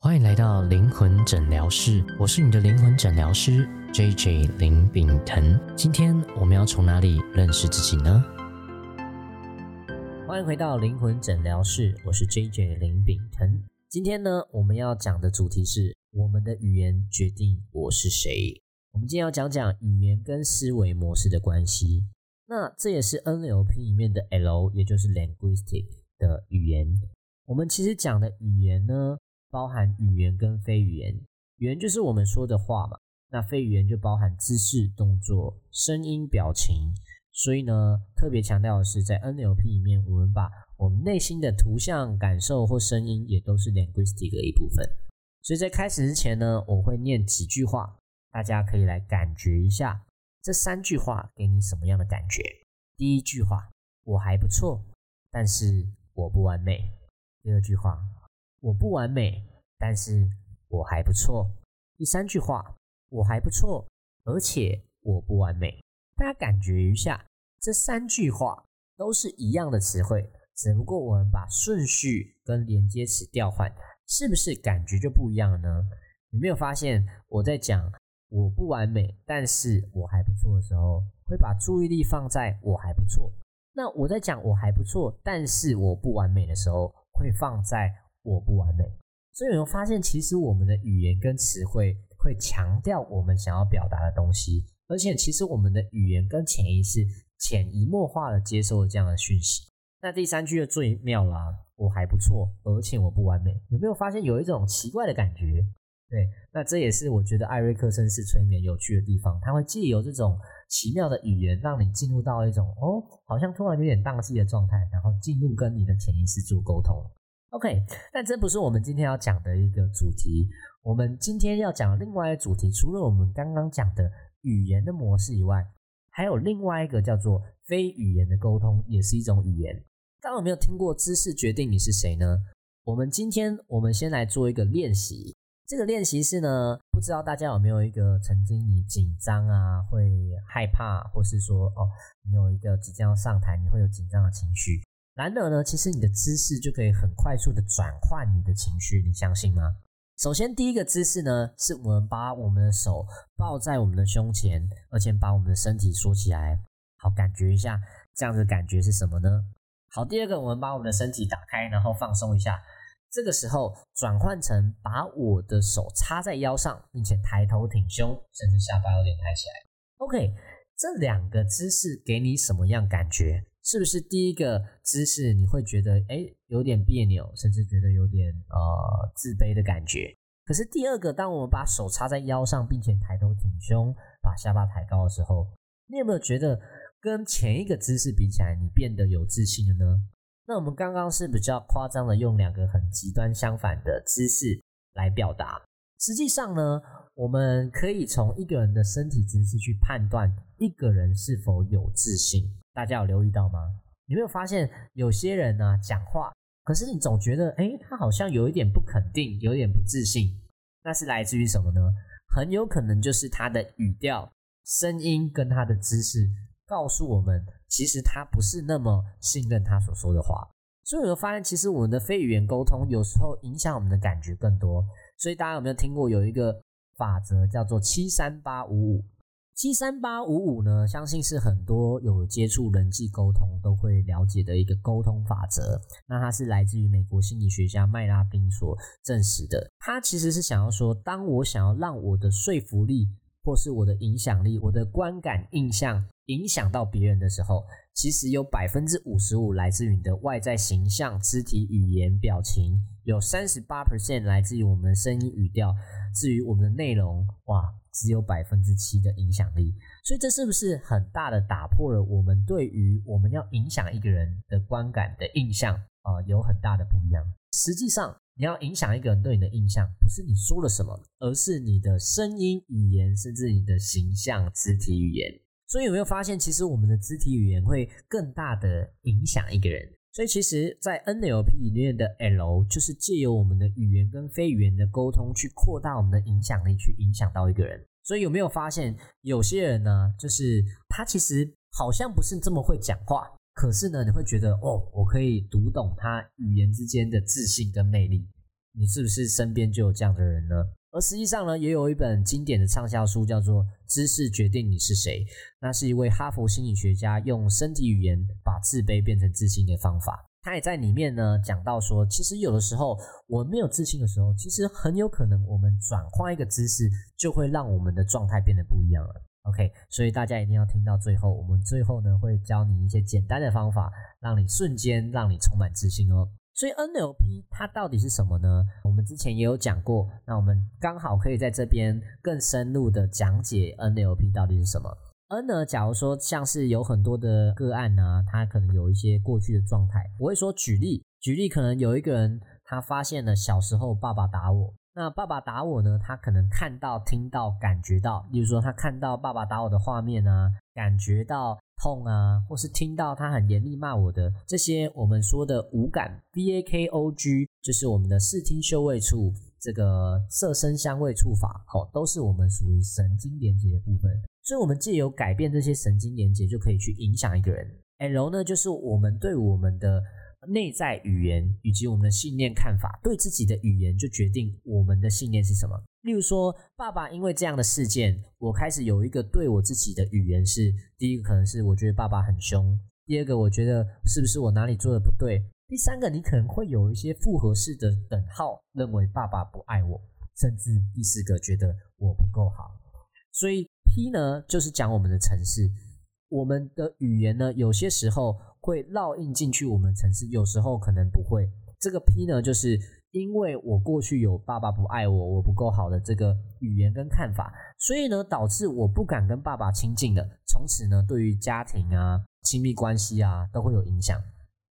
欢迎来到灵魂诊疗室，我是你的灵魂诊疗师 J J 林炳腾。今天我们要从哪里认识自己呢？欢迎回到灵魂诊疗室，我是 J J 林炳腾。今天呢，我们要讲的主题是我们的语言决定我是谁。我们今天要讲讲语言跟思维模式的关系。那这也是 NLP 里面的 L，也就是 linguistic 的语言。我们其实讲的语言呢？包含语言跟非语言，语言就是我们说的话嘛，那非语言就包含姿势、动作、声音、表情。所以呢，特别强调的是，在 NLP 里面，我们把我们内心的图像、感受或声音，也都是 linguistic 的一部分。所以在开始之前呢，我会念几句话，大家可以来感觉一下，这三句话给你什么样的感觉？第一句话，我还不错，但是我不完美。第二句话。我不完美，但是我还不错。第三句话，我还不错，而且我不完美。大家感觉一下，这三句话都是一样的词汇，只不过我们把顺序跟连接词调换，是不是感觉就不一样了呢？有没有发现我在讲我不完美，但是我还不错的时候，会把注意力放在我还不错？那我在讲我还不错，但是我不完美的时候，会放在。我不完美，所以有没有发现，其实我们的语言跟词汇会强调我们想要表达的东西，而且其实我们的语言跟潜意识潜移默化的接受了这样的讯息。那第三句就最妙啦，我还不错，而且我不完美，有没有发现有一种奇怪的感觉？对，那这也是我觉得艾瑞克森式催眠有趣的地方，它会借由这种奇妙的语言，让你进入到一种哦，好像突然有点宕机的状态，然后进入跟你的潜意识做沟通。OK，但这不是我们今天要讲的一个主题。我们今天要讲另外一个主题，除了我们刚刚讲的语言的模式以外，还有另外一个叫做非语言的沟通，也是一种语言。大家有没有听过“知识决定你是谁”呢？我们今天我们先来做一个练习。这个练习是呢，不知道大家有没有一个曾经你紧张啊，会害怕，或是说哦，你有一个即将要上台，你会有紧张的情绪。然而呢，其实你的姿势就可以很快速的转换你的情绪，你相信吗？首先，第一个姿势呢，是我们把我们的手抱在我们的胸前，而且把我们的身体缩起来，好，感觉一下这样子感觉是什么呢？好，第二个，我们把我们的身体打开，然后放松一下，这个时候转换成把我的手插在腰上，并且抬头挺胸，甚至下巴有点抬起来。OK，这两个姿势给你什么样感觉？是不是第一个姿势你会觉得哎有点别扭，甚至觉得有点呃自卑的感觉？可是第二个，当我们把手插在腰上，并且抬头挺胸，把下巴抬高的时候，你有没有觉得跟前一个姿势比起来，你变得有自信了呢？那我们刚刚是比较夸张的用两个很极端相反的姿势来表达，实际上呢，我们可以从一个人的身体姿势去判断一个人是否有自信。大家有留意到吗？有没有发现有些人呢讲话，可是你总觉得，哎，他好像有一点不肯定，有点不自信。那是来自于什么呢？很有可能就是他的语调、声音跟他的姿势，告诉我们，其实他不是那么信任他所说的话。所以，我发现其实我们的非语言沟通有时候影响我们的感觉更多。所以，大家有没有听过有一个法则叫做七三八五五？七三八五五呢，相信是很多有接触人际沟通都会了解的一个沟通法则。那它是来自于美国心理学家麦拉宾所证实的。他其实是想要说，当我想要让我的说服力，或是我的影响力、我的观感印象影响到别人的时候，其实有百分之五十五来自于你的外在形象、肢体语言、表情，有三十八 percent 来自于我们的声音语调。至于我们的内容，哇。只有百分之七的影响力，所以这是不是很大的打破了我们对于我们要影响一个人的观感的印象啊？有很大的不一样。实际上，你要影响一个人对你的印象，不是你说了什么，而是你的声音、语言，甚至你的形象、肢体语言。所以有没有发现，其实我们的肢体语言会更大的影响一个人？所以其实，在 NLP 里面的 L 就是借由我们的语言跟非语言的沟通，去扩大我们的影响力，去影响到一个人。所以有没有发现，有些人呢，就是他其实好像不是这么会讲话，可是呢，你会觉得哦，我可以读懂他语言之间的自信跟魅力。你是不是身边就有这样的人呢？而实际上呢，也有一本经典的畅销书叫做《知识决定你是谁》，那是一位哈佛心理学家用身体语言把自卑变成自信的方法。他也在里面呢讲到说，其实有的时候我们没有自信的时候，其实很有可能我们转换一个姿势，就会让我们的状态变得不一样了。OK，所以大家一定要听到最后，我们最后呢会教你一些简单的方法，让你瞬间让你充满自信哦。所以 NLP 它到底是什么呢？我们之前也有讲过，那我们刚好可以在这边更深入的讲解 NLP 到底是什么。N 呢，假如说像是有很多的个案呢，他可能有一些过去的状态，我会说举例，举例可能有一个人他发现了小时候爸爸打我，那爸爸打我呢，他可能看到、听到、感觉到，例如说他看到爸爸打我的画面啊，感觉到。痛啊，或是听到他很严厉骂我的这些，我们说的五感 B A K O G，就是我们的视听嗅味触，这个色声香味触法，好，都是我们属于神经连接的部分。所以，我们借由改变这些神经连接，就可以去影响一个人。L 呢，就是我们对我们的。内在语言以及我们的信念看法，对自己的语言就决定我们的信念是什么。例如说，爸爸因为这样的事件，我开始有一个对我自己的语言是：第一个可能是我觉得爸爸很凶；第二个我觉得是不是我哪里做的不对；第三个你可能会有一些复合式的等号，认为爸爸不爱我；甚至第四个觉得我不够好。所以 P 呢，就是讲我们的城市。我们的语言呢，有些时候会烙印进去我们城市，有时候可能不会。这个 P 呢，就是因为我过去有爸爸不爱我，我不够好的这个语言跟看法，所以呢，导致我不敢跟爸爸亲近的，从此呢，对于家庭啊、亲密关系啊，都会有影响。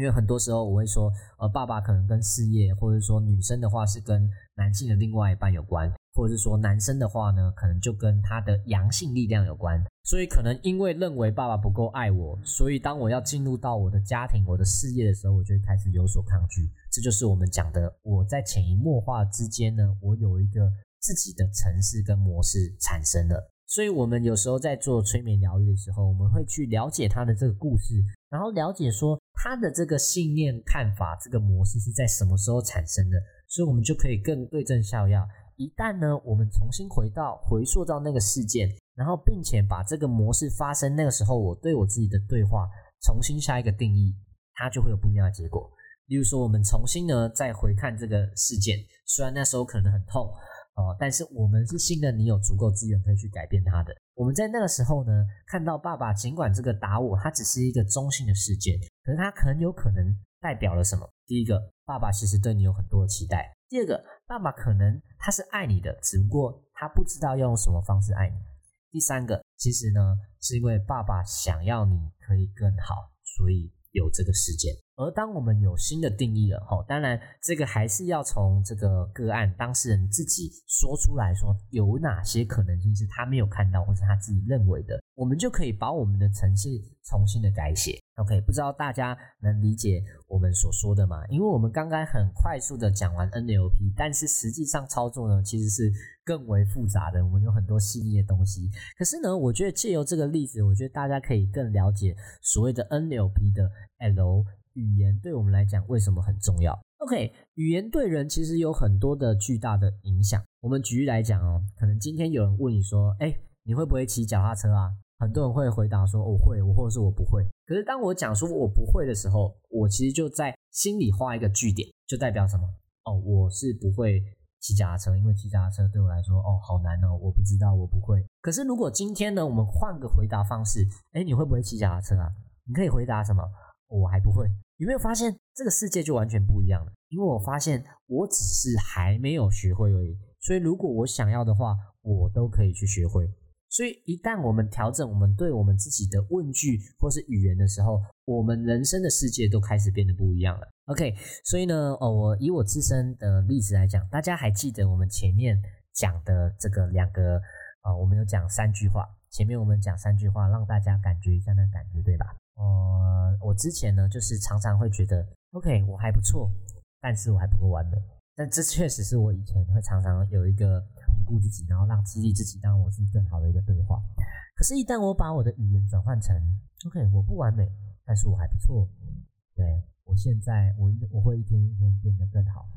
因为很多时候我会说，呃，爸爸可能跟事业，或者说女生的话是跟男性的另外一半有关。或者是说男生的话呢，可能就跟他的阳性力量有关，所以可能因为认为爸爸不够爱我，所以当我要进入到我的家庭、我的事业的时候，我就会开始有所抗拒。这就是我们讲的，我在潜移默化之间呢，我有一个自己的城市跟模式产生了。所以，我们有时候在做催眠疗愈的时候，我们会去了解他的这个故事，然后了解说他的这个信念、看法、这个模式是在什么时候产生的，所以我们就可以更对症下药。一旦呢，我们重新回到回溯到那个事件，然后并且把这个模式发生那个时候，我对我自己的对话重新下一个定义，它就会有不一样的结果。例如说，我们重新呢再回看这个事件，虽然那时候可能很痛哦，但是我们是信任你有足够资源可以去改变它的。我们在那个时候呢，看到爸爸尽管这个打我，它只是一个中性的事件，可是它很有可能代表了什么？第一个，爸爸其实对你有很多的期待。第二个，爸爸可能他是爱你的，只不过他不知道要用什么方式爱你。第三个，其实呢，是因为爸爸想要你可以更好，所以有这个事件。而当我们有新的定义了，吼，当然这个还是要从这个个案当事人自己说出来说有哪些可能性是他没有看到或是他自己认为的，我们就可以把我们的程序重新的改写。OK，不知道大家能理解我们所说的吗？因为我们刚刚很快速的讲完 NLP，但是实际上操作呢其实是更为复杂的，我们有很多细腻的东西。可是呢，我觉得借由这个例子，我觉得大家可以更了解所谓的 NLP 的 L。语言对我们来讲为什么很重要？OK，语言对人其实有很多的巨大的影响。我们举例来讲哦，可能今天有人问你说：“哎，你会不会骑脚踏车啊？”很多人会回答说：“我会，我或者是我不会。”可是当我讲说我不会的时候，我其实就在心里画一个句点，就代表什么？哦，我是不会骑脚踏车，因为骑脚踏车对我来说，哦，好难哦，我不知道，我不会。可是如果今天呢，我们换个回答方式，哎，你会不会骑脚踏车啊？你可以回答什么？我还不会，有没有发现这个世界就完全不一样了？因为我发现我只是还没有学会而已，所以如果我想要的话，我都可以去学会。所以一旦我们调整我们对我们自己的问句或是语言的时候，我们人生的世界都开始变得不一样了。OK，所以呢，哦，我以我自身的例子来讲，大家还记得我们前面讲的这个两个啊，我们有讲三句话，前面我们讲三句话，让大家感觉一下那感觉，对吧？呃，我之前呢，就是常常会觉得，OK，我还不错，但是我还不够完美。但这确实是我以前会常常有一个顾自己，然后让激励自己，让我是更好的一个对话。可是，一旦我把我的语言转换成，OK，我不完美，但是我还不错。对我现在，我我会一天一天变得更好。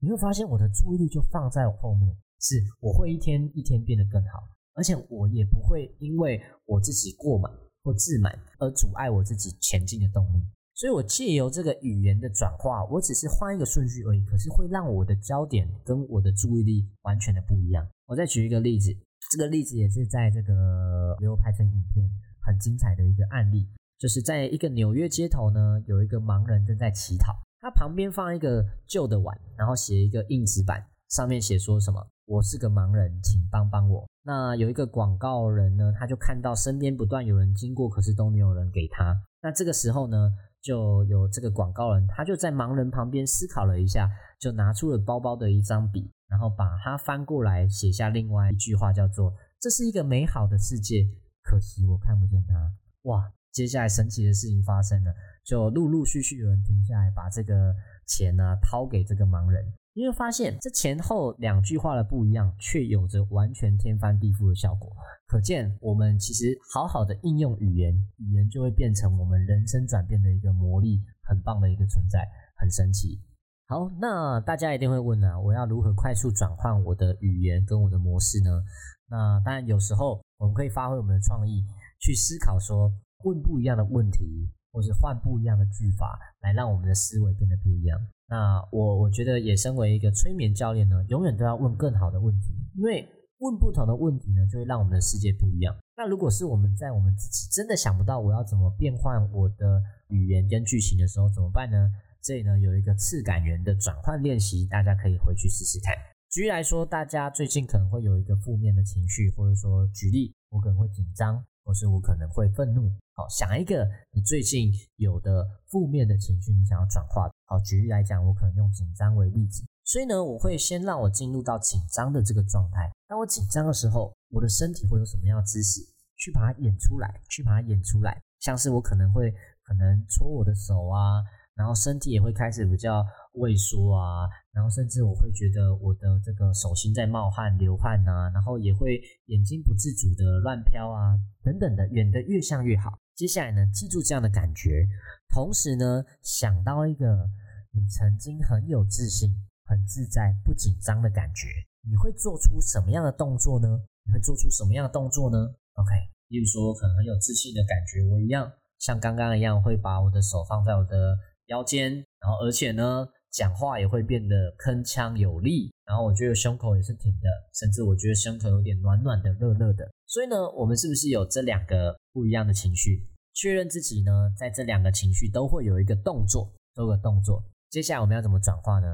你会发现我的注意力就放在我后面，是我会一天一天变得更好，而且我也不会因为我自己过满或自满而阻碍我自己前进的动力。所以，我借由这个语言的转化，我只是换一个顺序而已，可是会让我的焦点跟我的注意力完全的不一样。我再举一个例子，这个例子也是在这个没有拍成影片，很精彩的一个案例，就是在一个纽约街头呢，有一个盲人正在乞讨，他旁边放一个旧的碗，然后写一个硬纸板，上面写说什么：“我是个盲人，请帮帮我。”那有一个广告人呢，他就看到身边不断有人经过，可是都没有人给他。那这个时候呢？就有这个广告人，他就在盲人旁边思考了一下，就拿出了包包的一张笔，然后把它翻过来，写下另外一句话，叫做“这是一个美好的世界，可惜我看不见它。”哇！接下来神奇的事情发生了，就陆陆续续有人停下来，把这个钱呢掏给这个盲人。你会发现，这前后两句话的不一样，却有着完全天翻地覆的效果。可见，我们其实好好的应用语言，语言就会变成我们人生转变的一个魔力，很棒的一个存在，很神奇。好，那大家一定会问啊，我要如何快速转换我的语言跟我的模式呢？那当然，有时候我们可以发挥我们的创意，去思考说，问不一样的问题，或是换不一样的句法，来让我们的思维变得不一样。那我我觉得也身为一个催眠教练呢，永远都要问更好的问题，因为问不同的问题呢，就会让我们的世界不一样。那如果是我们在我们自己真的想不到我要怎么变换我的语言跟剧情的时候，怎么办呢？这里呢有一个次感源的转换练习，大家可以回去试试看。举例来说，大家最近可能会有一个负面的情绪，或者说举例，我可能会紧张。或是我可能会愤怒，好想一个你最近有的负面的情绪，你想要转化。好，举例来讲，我可能用紧张为例子，所以呢，我会先让我进入到紧张的这个状态。当我紧张的时候，我的身体会有什么样的姿势去把它演出来？去把它演出来，像是我可能会可能搓我的手啊。然后身体也会开始比较畏缩啊，然后甚至我会觉得我的这个手心在冒汗、流汗呐，然后也会眼睛不自主的乱飘啊，等等的，远的越像越好。接下来呢，记住这样的感觉，同时呢，想到一个你曾经很有自信、很自在、不紧张的感觉，你会做出什么样的动作呢？你会做出什么样的动作呢？OK，例如说可能很有自信的感觉，我一样像刚刚一样，会把我的手放在我的。腰间，然后而且呢，讲话也会变得铿锵有力，然后我觉得胸口也是挺的，甚至我觉得胸口有点暖暖的、热热的。所以呢，我们是不是有这两个不一样的情绪？确认自己呢，在这两个情绪都会有一个动作，都有个动作。接下来我们要怎么转化呢？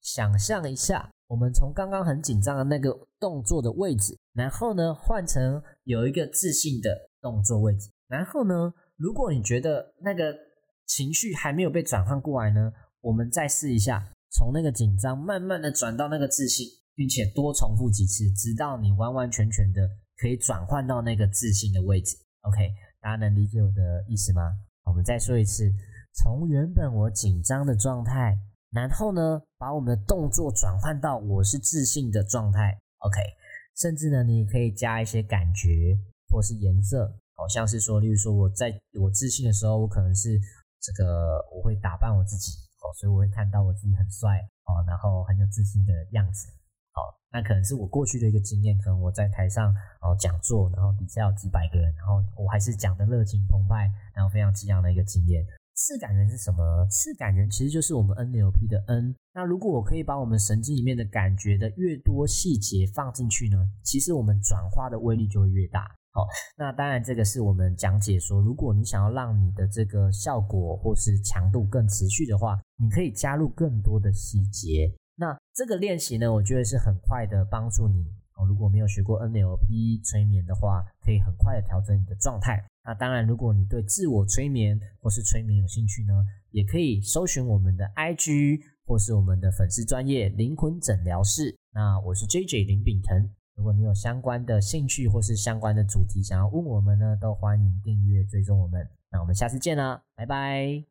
想象一下，我们从刚刚很紧张的那个动作的位置，然后呢，换成有一个自信的动作位置，然后呢，如果你觉得那个。情绪还没有被转换过来呢，我们再试一下，从那个紧张慢慢的转到那个自信，并且多重复几次，直到你完完全全的可以转换到那个自信的位置。OK，大家能理解我的意思吗？我们再说一次，从原本我紧张的状态，然后呢，把我们的动作转换到我是自信的状态。OK，甚至呢，你可以加一些感觉或是颜色，好像是说，例如说我在我自信的时候，我可能是。这个我会打扮我自己哦，所以我会看到我自己很帅哦，然后很有自信的样子哦。那可能是我过去的一个经验，可能我在台上哦讲座，然后底下有几百个人，然后我还是讲的热情澎湃，然后非常激昂的一个经验。次感人是什么？次感人其实就是我们 NLP 的 N。那如果我可以把我们神经里面的感觉的越多细节放进去呢，其实我们转化的威力就会越大。好，那当然，这个是我们讲解说，如果你想要让你的这个效果或是强度更持续的话，你可以加入更多的细节。那这个练习呢，我觉得是很快的帮助你哦。如果没有学过 NLP 催眠的话，可以很快的调整你的状态。那当然，如果你对自我催眠或是催眠有兴趣呢，也可以搜寻我们的 IG 或是我们的粉丝专业灵魂诊疗室。那我是 JJ 林炳腾。如果你有相关的兴趣或是相关的主题想要问我们呢，都欢迎订阅追踪我们。那我们下次见啦，拜拜。